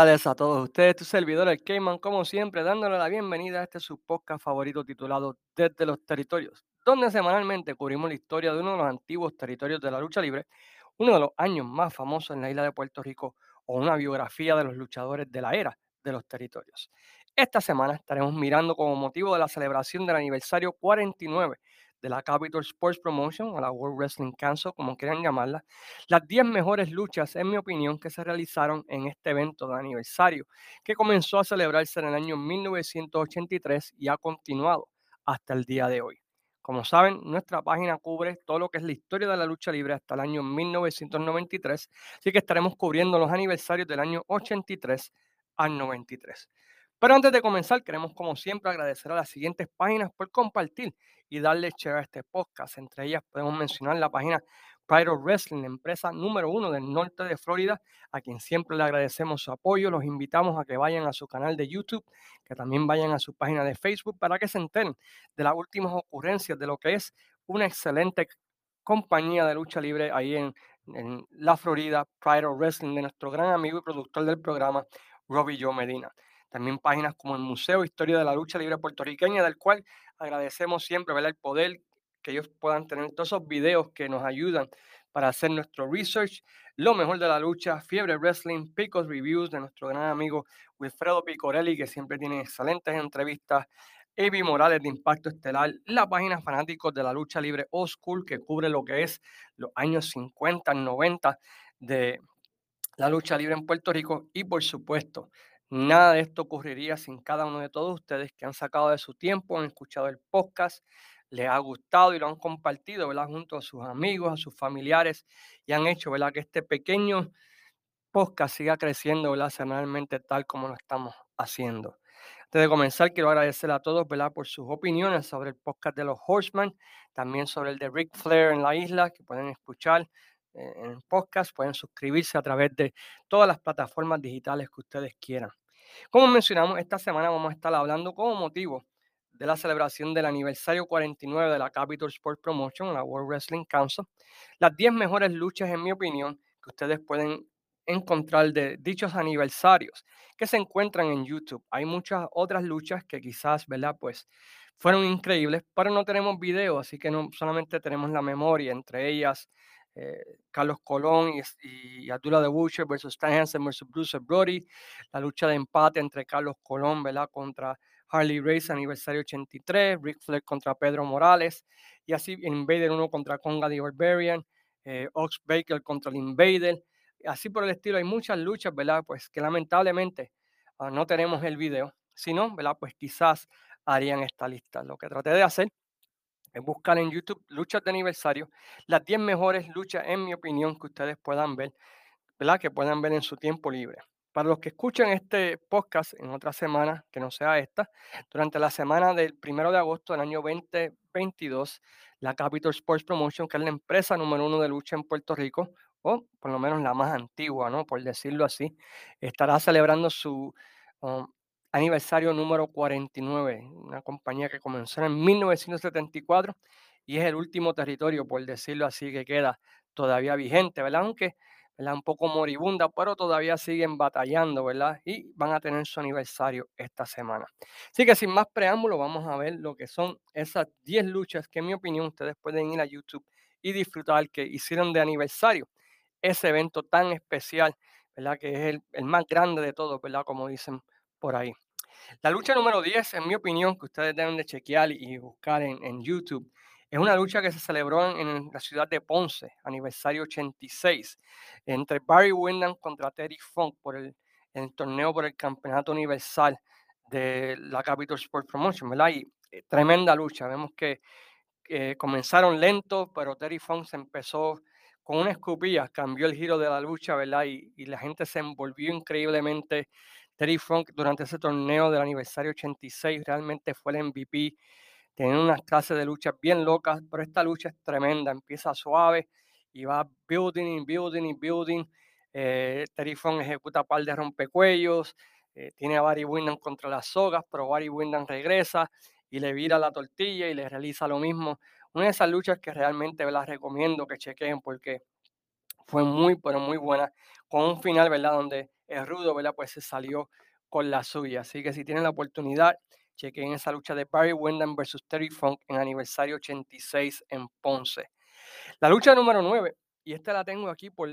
tardes a todos ustedes, tu servidor el Cayman, como siempre, dándole la bienvenida a este su podcast favorito titulado Desde los Territorios, donde semanalmente cubrimos la historia de uno de los antiguos territorios de la lucha libre, uno de los años más famosos en la isla de Puerto Rico o una biografía de los luchadores de la era de los territorios. Esta semana estaremos mirando como motivo de la celebración del aniversario 49 de la Capital Sports Promotion o la World Wrestling Council, como quieran llamarla, las 10 mejores luchas, en mi opinión, que se realizaron en este evento de aniversario, que comenzó a celebrarse en el año 1983 y ha continuado hasta el día de hoy. Como saben, nuestra página cubre todo lo que es la historia de la lucha libre hasta el año 1993, así que estaremos cubriendo los aniversarios del año 83 al 93. Pero antes de comenzar, queremos como siempre agradecer a las siguientes páginas por compartir y darle share a este podcast. Entre ellas podemos mencionar la página of Wrestling, la empresa número uno del norte de Florida, a quien siempre le agradecemos su apoyo. Los invitamos a que vayan a su canal de YouTube, que también vayan a su página de Facebook para que se enteren de las últimas ocurrencias de lo que es una excelente compañía de lucha libre ahí en, en la Florida, of Wrestling, de nuestro gran amigo y productor del programa, Robbie Joe Medina. También páginas como el Museo Historia de la Lucha Libre Puertorriqueña, del cual agradecemos siempre ¿verdad? el poder que ellos puedan tener todos esos videos que nos ayudan para hacer nuestro research, lo mejor de la lucha, Fiebre Wrestling, Picos Reviews de nuestro gran amigo Wilfredo Picorelli, que siempre tiene excelentes entrevistas, Evi Morales de Impacto Estelar, la página Fanáticos de la Lucha Libre School, que cubre lo que es los años 50, 90 de la lucha libre en Puerto Rico y por supuesto Nada de esto ocurriría sin cada uno de todos ustedes que han sacado de su tiempo, han escuchado el podcast, les ha gustado y lo han compartido, ¿verdad? Junto a sus amigos, a sus familiares y han hecho, ¿verdad? Que este pequeño podcast siga creciendo, ¿verdad? Semanalmente tal como lo estamos haciendo. Antes de comenzar, quiero agradecer a todos. Por sus opiniones sobre el podcast de los Horsemen, también sobre el de Ric Flair en la isla, que pueden escuchar eh, en el podcast, pueden suscribirse a través de todas las plataformas digitales que ustedes quieran. Como mencionamos, esta semana vamos a estar hablando como motivo de la celebración del aniversario 49 de la Capital Sports Promotion, la World Wrestling Council, las 10 mejores luchas, en mi opinión, que ustedes pueden encontrar de dichos aniversarios que se encuentran en YouTube. Hay muchas otras luchas que quizás, ¿verdad? Pues fueron increíbles, pero no tenemos video, así que no solamente tenemos la memoria, entre ellas eh, Carlos Colón y, y Abdullah de Butcher versus Stan versus Bruce Brody, la lucha de empate entre Carlos Colón ¿verdad? contra Harley Race, aniversario 83, Rick Flair contra Pedro Morales, y así Invader 1 contra Conga the Barbarian, eh, Ox Baker contra Invader, así por el estilo. Hay muchas luchas, ¿verdad? Pues que lamentablemente ah, no tenemos el video, si no, ¿verdad? Pues quizás harían esta lista. Lo que traté de hacer es buscar en YouTube luchas de aniversario, las 10 mejores luchas, en mi opinión, que ustedes puedan ver, ¿verdad? Que puedan ver en su tiempo libre. Para los que escuchan este podcast en otra semana, que no sea esta, durante la semana del 1 de agosto del año 2022, la Capital Sports Promotion, que es la empresa número uno de lucha en Puerto Rico, o por lo menos la más antigua, ¿no? Por decirlo así, estará celebrando su um, aniversario número 49, una compañía que comenzó en 1974 y es el último territorio, por decirlo así, que queda todavía vigente, ¿verdad? Aunque ¿verdad? un poco moribunda, pero todavía siguen batallando, ¿verdad? Y van a tener su aniversario esta semana. Así que sin más preámbulo, vamos a ver lo que son esas 10 luchas que en mi opinión ustedes pueden ir a YouTube y disfrutar que hicieron de aniversario ese evento tan especial, ¿verdad? Que es el, el más grande de todos, ¿verdad? Como dicen por ahí. La lucha número 10, en mi opinión, que ustedes deben de chequear y buscar en, YouTube, es una lucha que se celebró en, la ciudad de Ponce, aniversario 86, entre Barry Windham contra Terry Funk por el, torneo por el Campeonato Universal de la Capital Sports Promotion, ¿verdad? Y eh, tremenda lucha. Vemos que comenzaron lentos, pero Terry Funk se empezó con una escupilla, cambió el giro de la lucha, ¿verdad? Y, y la gente se envolvió increíblemente Terry Funk durante ese torneo del aniversario 86 realmente fue el MVP. Tiene unas clases de lucha bien locas, pero esta lucha es tremenda. Empieza suave y va building building y building. Eh, Terry Funk ejecuta par de rompecuellos. Eh, tiene a Barry Windham contra las sogas, pero Barry Windham regresa y le vira la tortilla y le realiza lo mismo. Una de esas luchas que realmente las recomiendo que chequen porque fue muy, pero muy buena, con un final, ¿verdad? Donde el rudo, ¿verdad? Pues se salió con la suya. Así que si tienen la oportunidad, chequen esa lucha de Barry Windham versus Terry Funk en aniversario 86 en Ponce. La lucha número 9, y esta la tengo aquí por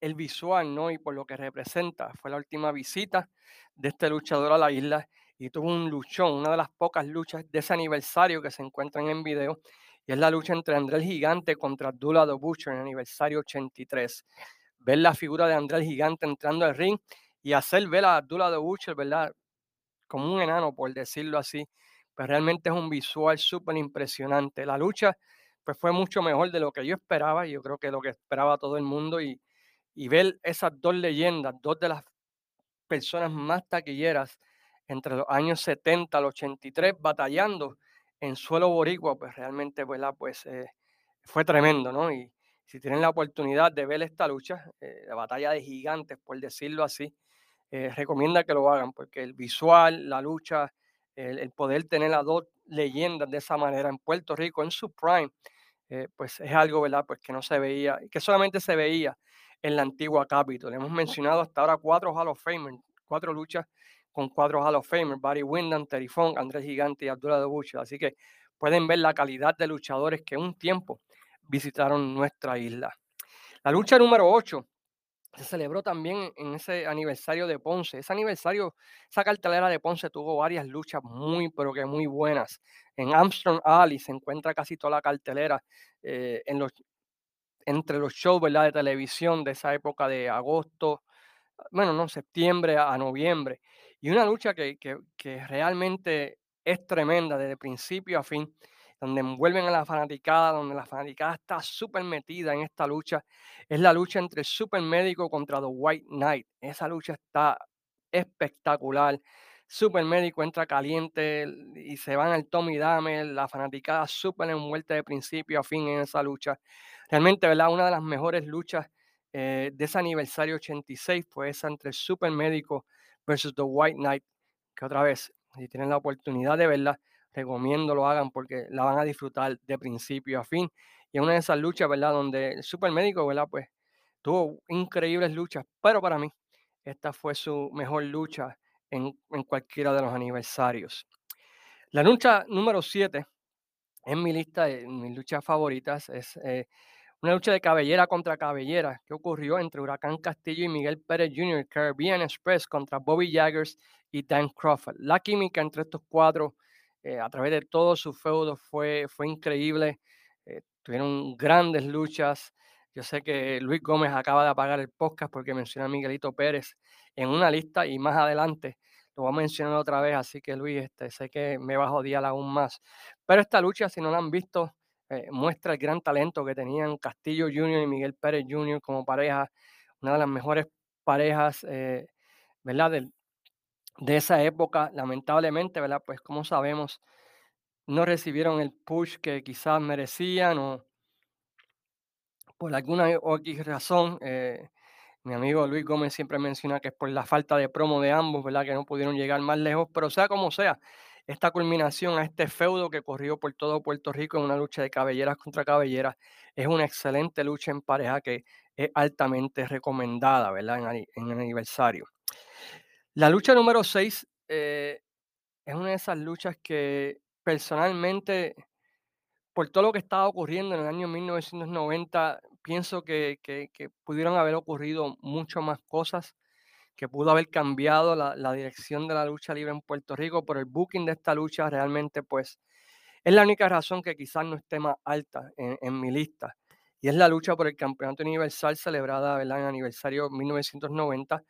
el visual, ¿no? Y por lo que representa. Fue la última visita de este luchador a la isla y tuvo un luchón, una de las pocas luchas de ese aniversario que se encuentran en video, y es la lucha entre André el Gigante contra Abdullah the Butcher en el aniversario 83. Ver la figura de André el Gigante entrando al ring y hacer ver a Abdullah the Butcher, ¿verdad? Como un enano, por decirlo así, pues realmente es un visual súper impresionante. La lucha pues fue mucho mejor de lo que yo esperaba, y yo creo que lo que esperaba todo el mundo, y, y ver esas dos leyendas, dos de las personas más taquilleras entre los años 70 al 83 batallando en suelo boricua, pues realmente pues, eh, fue tremendo, ¿no? Y si tienen la oportunidad de ver esta lucha, eh, la batalla de gigantes, por decirlo así, eh, recomienda que lo hagan, porque el visual, la lucha, el, poder tener a dos leyendas de esa manera en Puerto Rico, en su prime, pues es algo, ¿verdad? Pues que no se veía, que solamente se veía en la antigua Capitol. Hemos mencionado hasta ahora cuatro Hall of Famers, cuatro luchas con cuatro Hall of Famers, Barry Windham, Terry Funk, Andrés Gigante y Abdullah de Butcher. Así que pueden ver la calidad de luchadores que un tiempo visitaron nuestra isla. La lucha número 8 se celebró también en ese aniversario de Ponce. Ese aniversario, esa cartelera de Ponce tuvo varias luchas muy, pero que muy buenas. En Armstrong Alley se encuentra casi toda la cartelera eh, entre los shows de televisión de esa época de agosto, bueno, no, septiembre a noviembre. Y una lucha que, que, realmente es tremenda desde principio a fin, donde envuelven a la fanaticada, donde la fanaticada está súper metida en esta lucha, es la lucha entre el super médico contra The White Knight. Esa lucha está espectacular. Super médico entra caliente y se van al Tommy Dame, la fanaticada súper envuelta de principio a fin en esa lucha. Realmente, ¿verdad? Una de las mejores luchas eh, de ese aniversario 86 fue esa entre el Super Médico versus The White Knight, que otra vez, si tienen la oportunidad de verla, recomiendo lo hagan porque la van a disfrutar de principio a fin. Y es una de esas luchas, ¿verdad? Donde el Super Médico, ¿verdad? Pues tuvo increíbles luchas, pero para mí esta fue su mejor lucha en, en cualquiera de los aniversarios. La lucha número 7 en mi lista de mis luchas favoritas es eh, una lucha de cabellera contra cabellera que ocurrió entre Huracán Castillo y Miguel Pérez Jr., Caribbean Express contra Bobby Jaggers y Dan Crawford. La química entre estos cuatro eh, a través de todos sus feudos fue, fue increíble. Eh, tuvieron grandes luchas. Yo sé que Luis Gómez acaba de apagar el podcast porque menciona a Miguelito Pérez en una lista y más adelante lo voy a mencionar otra vez, así que Luis, este, sé que me va a odiar aún más. Pero esta lucha, si no la han visto, eh, muestra el gran talento que tenían Castillo Jr. y Miguel Pérez Jr. como pareja, una de las mejores parejas, eh, ¿verdad? De, de, esa época, lamentablemente, ¿verdad? Pues como sabemos, no recibieron el push que quizás merecían o por alguna o razón. Eh, mi amigo Luis Gómez siempre menciona que es por la falta de promo de ambos, ¿verdad? Que no pudieron llegar más lejos, pero sea como sea, esta culminación a este feudo que corrió por todo Puerto Rico en una lucha de cabelleras contra cabelleras. Es una excelente lucha en pareja que es altamente recomendada, ¿verdad? En, el aniversario. La lucha número 6 eh, es una de esas luchas que personalmente, por todo lo que estaba ocurriendo en el año 1990, pienso que, que, que pudieron haber ocurrido mucho más cosas que pudo haber cambiado la, dirección de la lucha libre en Puerto Rico, pero el booking de esta lucha realmente pues es la única razón que quizás no esté más alta en, mi lista. Y es la lucha por el Campeonato Universal celebrada ¿verdad? en aniversario 1990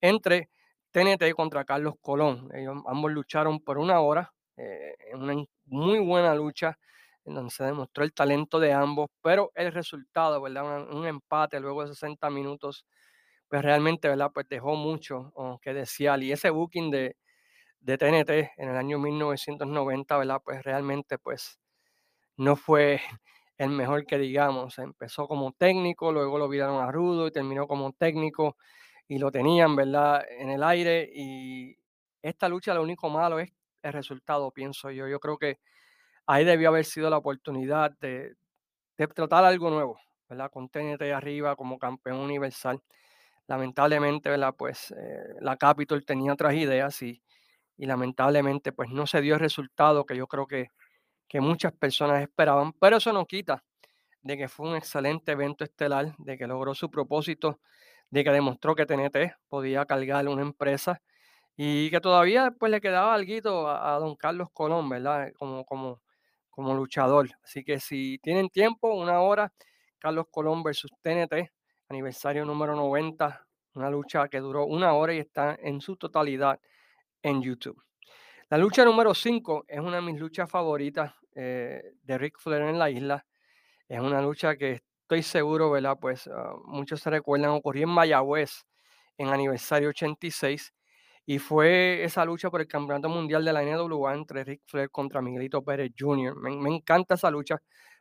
entre TNT contra Carlos Colón. Ellos ambos lucharon por una hora, eh, una muy buena lucha en donde se demostró el talento de ambos, pero el resultado, ¿verdad? Un, un empate luego de 60 minutos pues realmente, ¿verdad? Pues dejó mucho que desear. Y ese booking de, de TNT en el año 1990, ¿verdad? Pues realmente, pues no fue el mejor que digamos. Empezó como técnico, luego lo viraron a Rudo y terminó como técnico y lo tenían, ¿verdad? En el aire. Y esta lucha lo único malo es el resultado, pienso yo. Yo creo que ahí debió haber sido la oportunidad de, de tratar algo nuevo, ¿verdad? Con TNT arriba como campeón universal. Lamentablemente, ¿verdad? Pues eh, la Capitol tenía otras ideas y, y lamentablemente pues no se dio el resultado que yo creo que, que muchas personas esperaban, pero eso no quita de que fue un excelente evento estelar, de que logró su propósito, de que demostró que TNT podía cargar una empresa y que todavía pues le quedaba algo a, a don Carlos Colón, ¿verdad? Como, como, como luchador. Así que si tienen tiempo, una hora, Carlos Colón versus TNT, aniversario número 90, una lucha que duró una hora y está en su totalidad en YouTube. La lucha número 5 es una de mis luchas favoritas eh, de Ric Flair en la isla. Es una lucha que estoy seguro, ¿verdad? Pues ah, muchos se recuerdan, ocurrió en Mayagüez en aniversario 86 y fue esa lucha por el campeonato mundial de la NWA entre Ric Flair contra Miguelito Pérez Jr. Me, me encanta esa lucha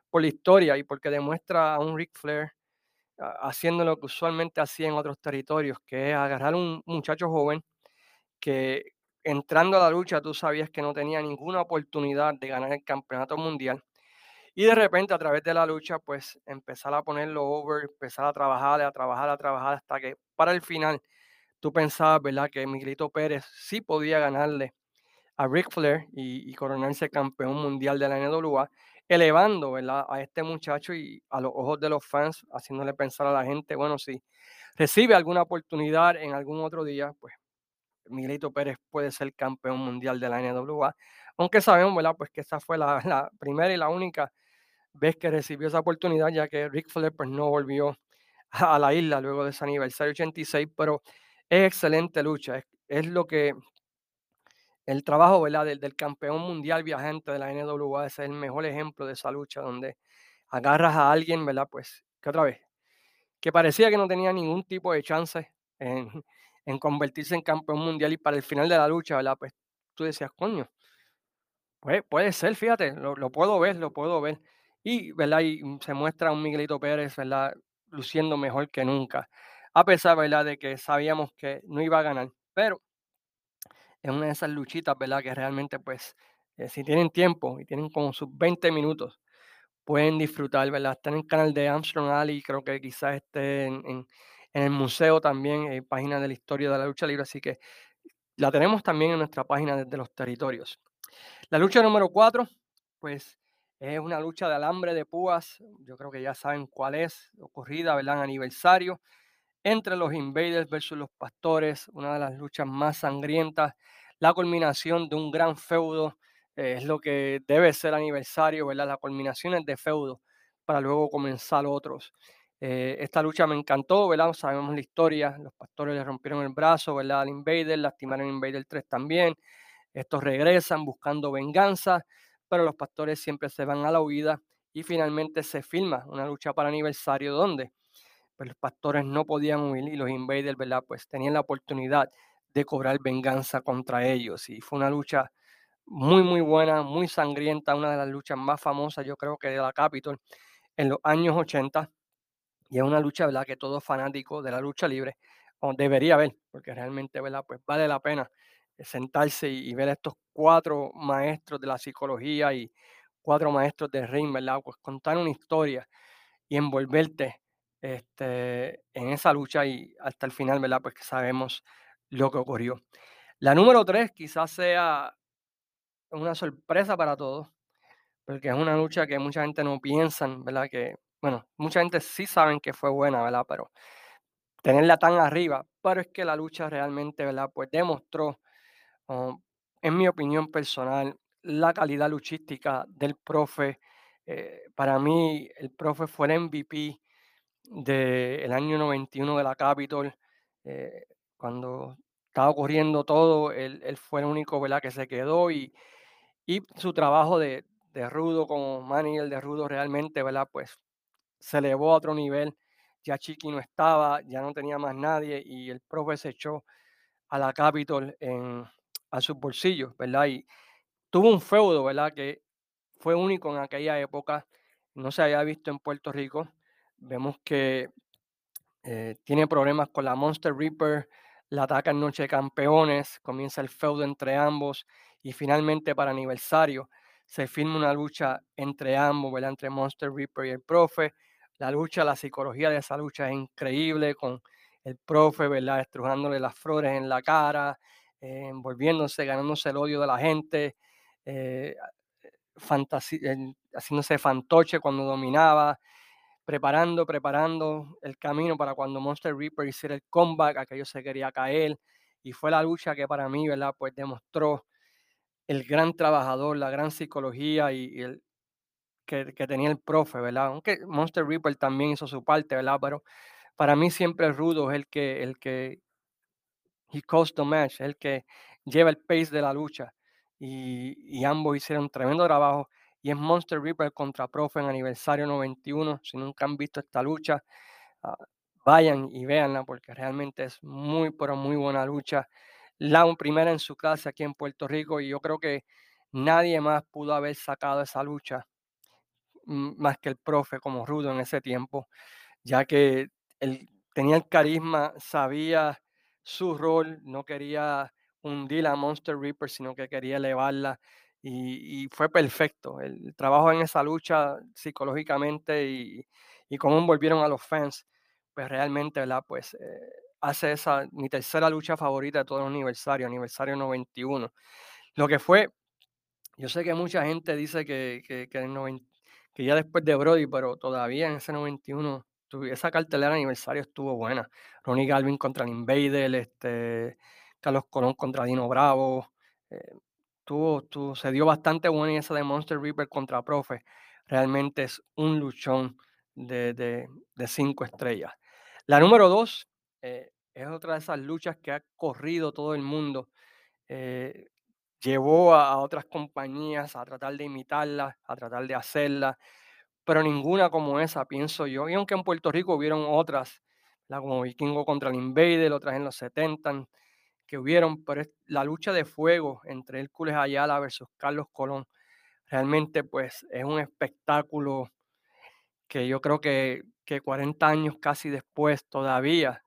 por la historia y porque demuestra a un Ric Flair haciendo lo que usualmente hacía en otros territorios, que es agarrar un muchacho joven que entrando a la lucha tú sabías que no tenía ninguna oportunidad de ganar el campeonato mundial. Y de repente a través de la lucha, pues empezar a ponerlo over, empezar a trabajar, a trabajar, a trabajar, hasta que para el final tú pensabas, ¿verdad? Que Miguelito Pérez sí podía ganarle a Ric Flair y, y coronarse campeón mundial de la NWA, elevando, ¿verdad? A este muchacho y a los ojos de los fans, haciéndole pensar a la gente, bueno, si recibe alguna oportunidad en algún otro día, pues Miguelito Pérez puede ser campeón mundial de la NWA, aunque sabemos, ¿verdad? Pues que esa fue la, primera y la única vez que recibió esa oportunidad, ya que Ric Flair pues, no volvió a la isla luego de ese aniversario 86, pero es excelente lucha, es lo que el trabajo ¿verdad? Del, del, campeón mundial viajante de la NWA es el mejor ejemplo de esa lucha donde agarras a alguien, ¿verdad? Pues, que otra vez, que parecía que no tenía ningún tipo de chance en, en convertirse en campeón mundial y para el final de la lucha, ¿verdad? Pues tú decías, coño, puede, puede ser, fíjate, lo, lo, puedo ver, lo puedo ver. Y, ¿verdad? Y se muestra un Miguelito Pérez, ¿verdad? Luciendo mejor que nunca, a pesar, ¿verdad? De que sabíamos que no iba a ganar, pero es una de esas luchitas, ¿verdad? Que realmente, pues, eh, si tienen tiempo y tienen como sus 20 minutos, pueden disfrutar, ¿verdad? Está en el canal de Armstrong Alley, creo que quizás esté en, el museo también, hay páginas de la historia de la lucha libre, así que la tenemos también en nuestra página desde los territorios. La lucha número 4, pues es una lucha de alambre de púas, yo creo que ya saben cuál es, ocurrida, ¿verdad? En aniversario, entre los Invaders versus los Pastores, una de las luchas más sangrientas, la culminación de un gran feudo, eh, es lo que debe ser aniversario, ¿verdad? Las culminaciones de feudo para luego comenzar otros. Eh, esta lucha me encantó, ¿verdad? Sabemos la historia, los pastores le rompieron el brazo, ¿verdad? Al Invader, lastimaron al Invader 3 también. Estos regresan buscando venganza, pero los pastores siempre se van a la huida y finalmente se filma una lucha para aniversario donde pues, los pastores no podían huir y los Invaders. Pues tenían la oportunidad de cobrar venganza contra ellos y fue una lucha muy, muy buena, muy sangrienta, una de las luchas más famosas, yo creo que de la Capitol en los años 80 y es una lucha, ¿verdad? Que todo fanático de la lucha libre debería ver, porque realmente. Pues vale la pena eh, sentarse y, ver a estos cuatro maestros de la psicología y cuatro maestros de ring, ¿verdad? Pues contar una historia y envolverte este, en esa lucha y hasta el final, ¿verdad? Pues que sabemos lo que ocurrió. La número tres quizás sea una sorpresa para todos, porque es una lucha que mucha gente no piensa, ¿verdad? Que bueno, mucha gente sí saben que fue buena, ¿verdad? Pero tenerla tan arriba, pero es que la lucha realmente, ¿verdad? Pues demostró, um, en mi opinión personal, la calidad luchística del profe. Eh, para mí, el profe fue el MVP del año 91 de la Capitol. Eh, cuando estaba ocurriendo todo, él, él, fue el único, ¿verdad? Que se quedó y, y su trabajo de, de Rudo como manager de Rudo realmente, ¿verdad? Pues se elevó a otro nivel. Ya Chiqui no estaba, ya no tenía más nadie y el profe se echó a la Capitol en, a sus bolsillos, ¿verdad? Y tuvo un feudo, ¿verdad? Que fue único en aquella época, no se había visto en Puerto Rico. Vemos que eh, tiene problemas con la Monster Reaper, la ataca en Noche de Campeones, comienza el feudo entre ambos y finalmente para aniversario se firma una lucha entre ambos, ¿verdad? Entre Monster Reaper y el profe la lucha, la psicología de esa lucha es increíble con el profe, ¿verdad? Estrujándole las flores en la cara, eh, envolviéndose, ganándose el odio de la gente, eh, el- haciéndose fantoche cuando dominaba, preparando, preparando el camino para cuando Monster Reaper hiciera el comeback, aquello se quería caer, y fue la lucha que para mí, ¿verdad? Pues demostró el gran trabajador, la gran psicología y, el que, que tenía el profe, ¿verdad? Aunque Monster Reaper también hizo su parte, ¿verdad? Pero para mí siempre Rudo es el que, el que he the match, el que lleva el pace de la lucha. Y, y ambos hicieron tremendo trabajo. Y es Monster Reaper contra Profe en aniversario 91. Si nunca han visto esta lucha, ah, vayan y véanla porque realmente es muy, pero muy buena lucha. La primera en su clase aquí en Puerto Rico y yo creo que nadie más pudo haber sacado esa lucha más que el profe como Rudo en ese tiempo ya que él tenía el carisma, sabía su rol, no quería hundir a Monster Reaper, sino que quería elevarla y, fue perfecto. El trabajo en esa lucha psicológicamente y, y cómo envolvieron a los fans, pues realmente, ¿verdad? Pues eh, hace esa mi tercera lucha favorita de todo el aniversario, aniversario 91. Lo que fue yo sé que mucha gente dice que, que, ya después de Brody, pero todavía en ese 91, tuvi- esa cartelera de aniversario estuvo buena. Ronnie Galvin contra el Invader, este, Carlos Colón contra Dino Bravo. eh, tuvo, tuvo- se dio bastante buena esa de Monster Reaper contra Profe. Realmente es un luchón de, de, de cinco estrellas. La número dos eh, es otra de esas luchas que ha corrido todo el mundo. eh, llevó a, otras compañías a tratar de imitarla, a tratar de hacerla, pero ninguna como esa, pienso yo. Y aunque en Puerto Rico hubieron otras, la como Vikingo contra el Invader, otras en los 70 que hubieron, pero la lucha de fuego entre Hércules Ayala versus Carlos Colón, realmente pues es un espectáculo que yo creo que, que 40 años casi después todavía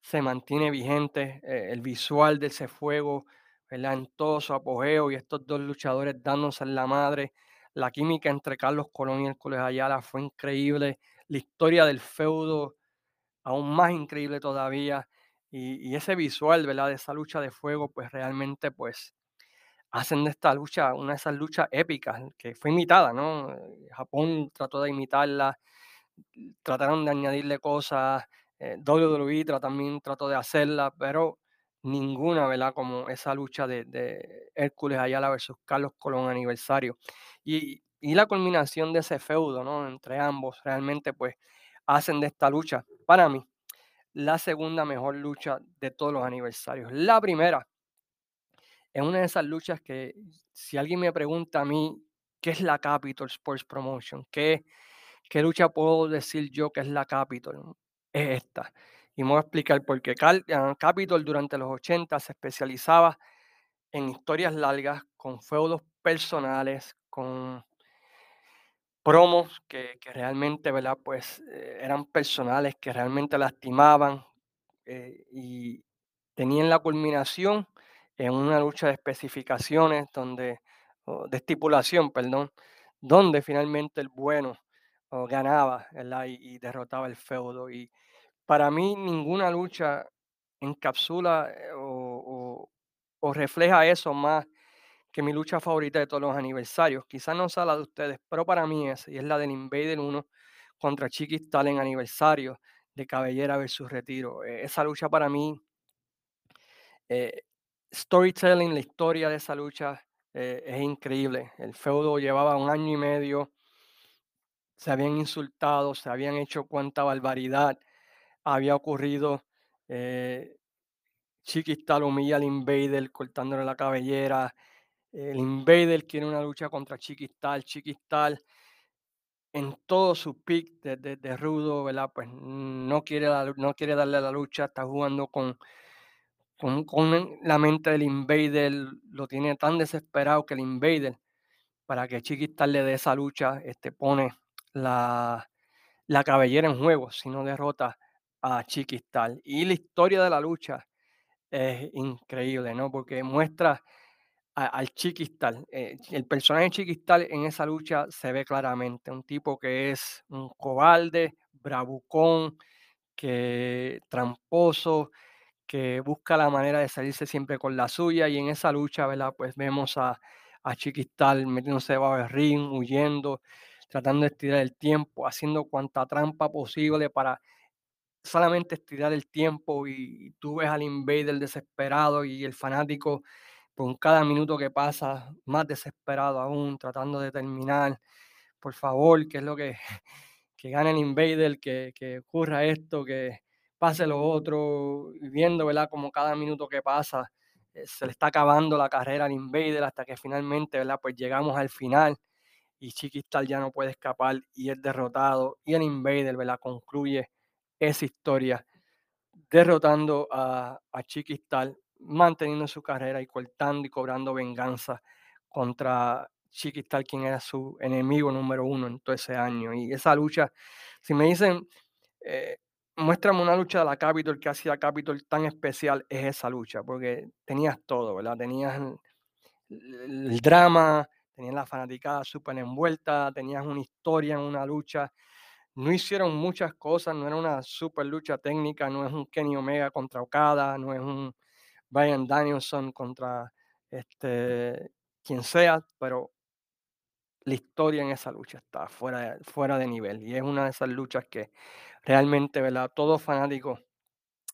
se mantiene vigente, eh, el visual de ese fuego. En todo su apogeo y estos dos luchadores dándose en la madre. La química entre Carlos Colón y Hércules Ayala fue increíble. La historia del feudo, aún más increíble todavía. Y, ese visual, ¿verdad? De esa lucha de fuego, pues realmente, pues, hacen de esta lucha una de esas luchas épicas que fue imitada, ¿no? Eh, Japón trató de imitarla, trataron de añadirle cosas, eh, WWE también trató de hacerla, pero ninguna, ¿verdad? Como esa lucha de, de Hércules Ayala versus Carlos Colón aniversario. Y, y la culminación de ese feudo, ¿no? Entre ambos, realmente pues hacen de esta lucha, para mí, la segunda mejor lucha de todos los aniversarios. La primera es una de esas luchas que si alguien me pregunta a mí, ¿qué es la Capital Sports Promotion? ¿Qué, ¿Qué lucha puedo decir yo que es la Capitol? Es esta. Y me voy a explicar por qué. Ah, Capitol durante los 80 se especializaba en historias largas, con feudos personales, con promos que, que realmente, ¿verdad? Pues eh, eran personales, que realmente lastimaban eh, y tenían la culminación en una lucha de especificaciones, donde, de estipulación, perdón, donde finalmente el bueno ganaba, ¿verdad? Y, y derrotaba el feudo. Y para mí ninguna lucha encapsula eh, o- o refleja eso más que mi lucha favorita de todos los aniversarios. Quizás no sea la de ustedes, pero para mí es, y es la del Invader uno contra Chiquistal en aniversario de Cabellera versus Retiro. Eh, esa lucha para mí, eh, storytelling, la historia de esa lucha eh, es increíble. El feudo llevaba un año y medio se habían insultado, se habían hecho cuanta barbaridad había ocurrido. Eh, Chiquistal humilla al Invader cortándole la cabellera. El Invader quiere una lucha contra Chiquistal. Chiquistal en todo su pick de, rudo. Pues no quiere, no quiere darle la lucha, está jugando con, con, con la mente del Invader, lo tiene tan desesperado que el Invader, para que Chiquistal le dé esa lucha, este, pone la, la cabellera en juego si no derrota a Chiquistal. Y la historia de la lucha es increíble, ¿no? Porque muestra al Chiquistal. eh, el personaje de Chiquistal en esa lucha se ve claramente, un tipo que es un cobarde, bravucón, que tramposo, que busca la manera de salirse siempre con la suya y en esa lucha, ¿verdad? Pues vemos a, a Chiquistal metiéndose debajo del ring, huyendo, tratando de estirar el tiempo, haciendo cuanta trampa posible para solamente estirar el tiempo y, tú ves al invader desesperado y el fanático con cada minuto que pasa más desesperado aún, tratando de terminar. Por favor, que es lo que, que gane el invader, que, que ocurra esto, que pase lo otro, viendo, ¿verdad? Como cada minuto que pasa eh, se le está acabando la carrera al invader hasta que finalmente, ¿verdad? Pues llegamos al final y Chiquistal ya no puede escapar y es derrotado y el invader, ¿verdad? Concluye esa historia, derrotando a, a Chiquistal, manteniendo su carrera y cortando y cobrando venganza contra Chiquistal, quien era su enemigo número uno en todo ese año. Y esa lucha, si me dicen, eh, muéstrame una lucha de la Capitol que hacía Capitol tan especial, es esa lucha, porque tenías todo, ¿verdad? Tenías el, el drama, tenías la fanaticada súper envuelta, tenías una historia en una lucha no hicieron muchas cosas, no era una super lucha técnica, no es un Kenny Omega contra Okada, no es un Brian Danielson contra este, quien sea, pero la historia en esa lucha está fuera de, fuera de nivel y es una de esas luchas que realmente, ¿verdad? Todo fanático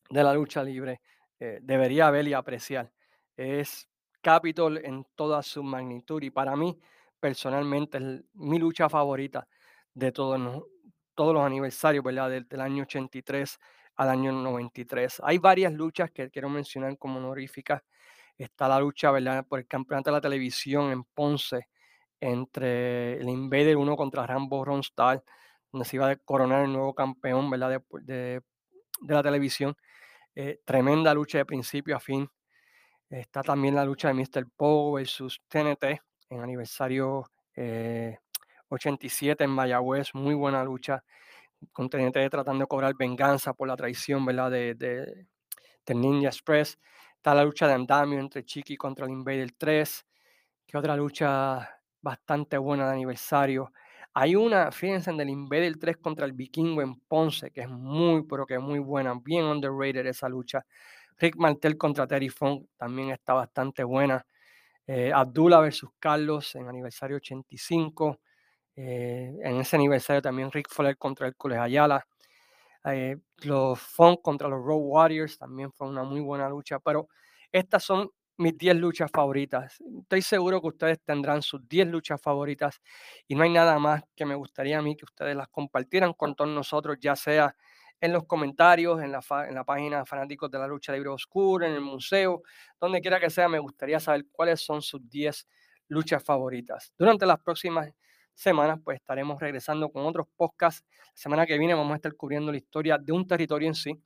de la lucha libre eh, debería ver y apreciar. Es Capitol en toda su magnitud y para mí personalmente es mi lucha favorita de todos, todos los aniversarios, ¿verdad? Del, año 83 al año 93. Hay varias luchas que quiero mencionar como honoríficas. Está la lucha, ¿verdad? Por el campeonato de la televisión en Ponce entre el Invader 1 contra Rambo Ronstadt, donde se iba a coronar el nuevo campeón, ¿verdad? De, la televisión. Eh, tremenda lucha de principio a fin. Está también la lucha de Mr. Poe versus TNT en aniversario eh, 87 en Mayagüez, muy buena lucha con TNT tratando de cobrar venganza por la traición, ¿verdad? De, de, Ninja Express. Está la lucha de andamio entre Chiqui contra el Invader 3, que otra lucha bastante buena de aniversario. Hay una, fíjense, del Invader 3 contra el Vikingo en Ponce, que es muy, pero que muy buena, bien underrated esa lucha. Rick Martel contra Terry Funk también está bastante buena. Eh, Abdullah versus Carlos en aniversario 85. Eh, en ese aniversario también Rick Flair contra Hércules Ayala. Eh, los Funk contra los Road Warriors también fue una muy buena lucha, pero estas son mis 10 luchas favoritas. Estoy seguro que ustedes tendrán sus 10 luchas favoritas y no hay nada más que me gustaría a mí que ustedes las compartieran con todos nosotros, ya sea en los comentarios, en la, en la página Fanáticos de la Lucha Libre Oscura, en el museo, donde quiera que sea, me gustaría saber cuáles son sus 10 luchas favoritas. Durante las próximas semanas, pues estaremos regresando con otros podcasts. La semana que viene vamos a estar cubriendo la historia de un territorio en sí.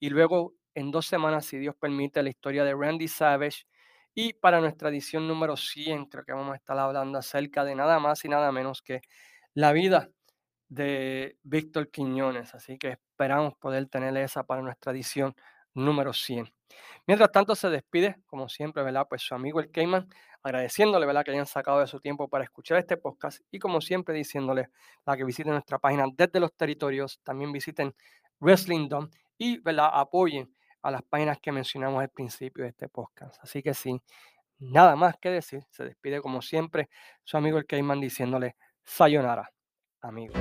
Y luego, en dos semanas, si Dios permite, la historia de Randy Savage. Y para nuestra edición número 100, creo que vamos a estar hablando acerca de nada más y nada menos que la vida de Víctor Quiñones. Así que esperamos poder tener esa para nuestra edición número 100. Mientras tanto, se despide, como siempre, ¿verdad? Pues su amigo el Cayman, agradeciéndole, ¿verdad? Que hayan sacado de su tiempo para escuchar este podcast y, como siempre, diciéndole para que visiten nuestra página desde los territorios, también visiten Wrestling Dom y, ¿verdad? Apoyen a las páginas que mencionamos al principio de este podcast. Así que sí, nada más que decir, se despide, como siempre, su amigo el Cayman diciéndole sayonara, amigo.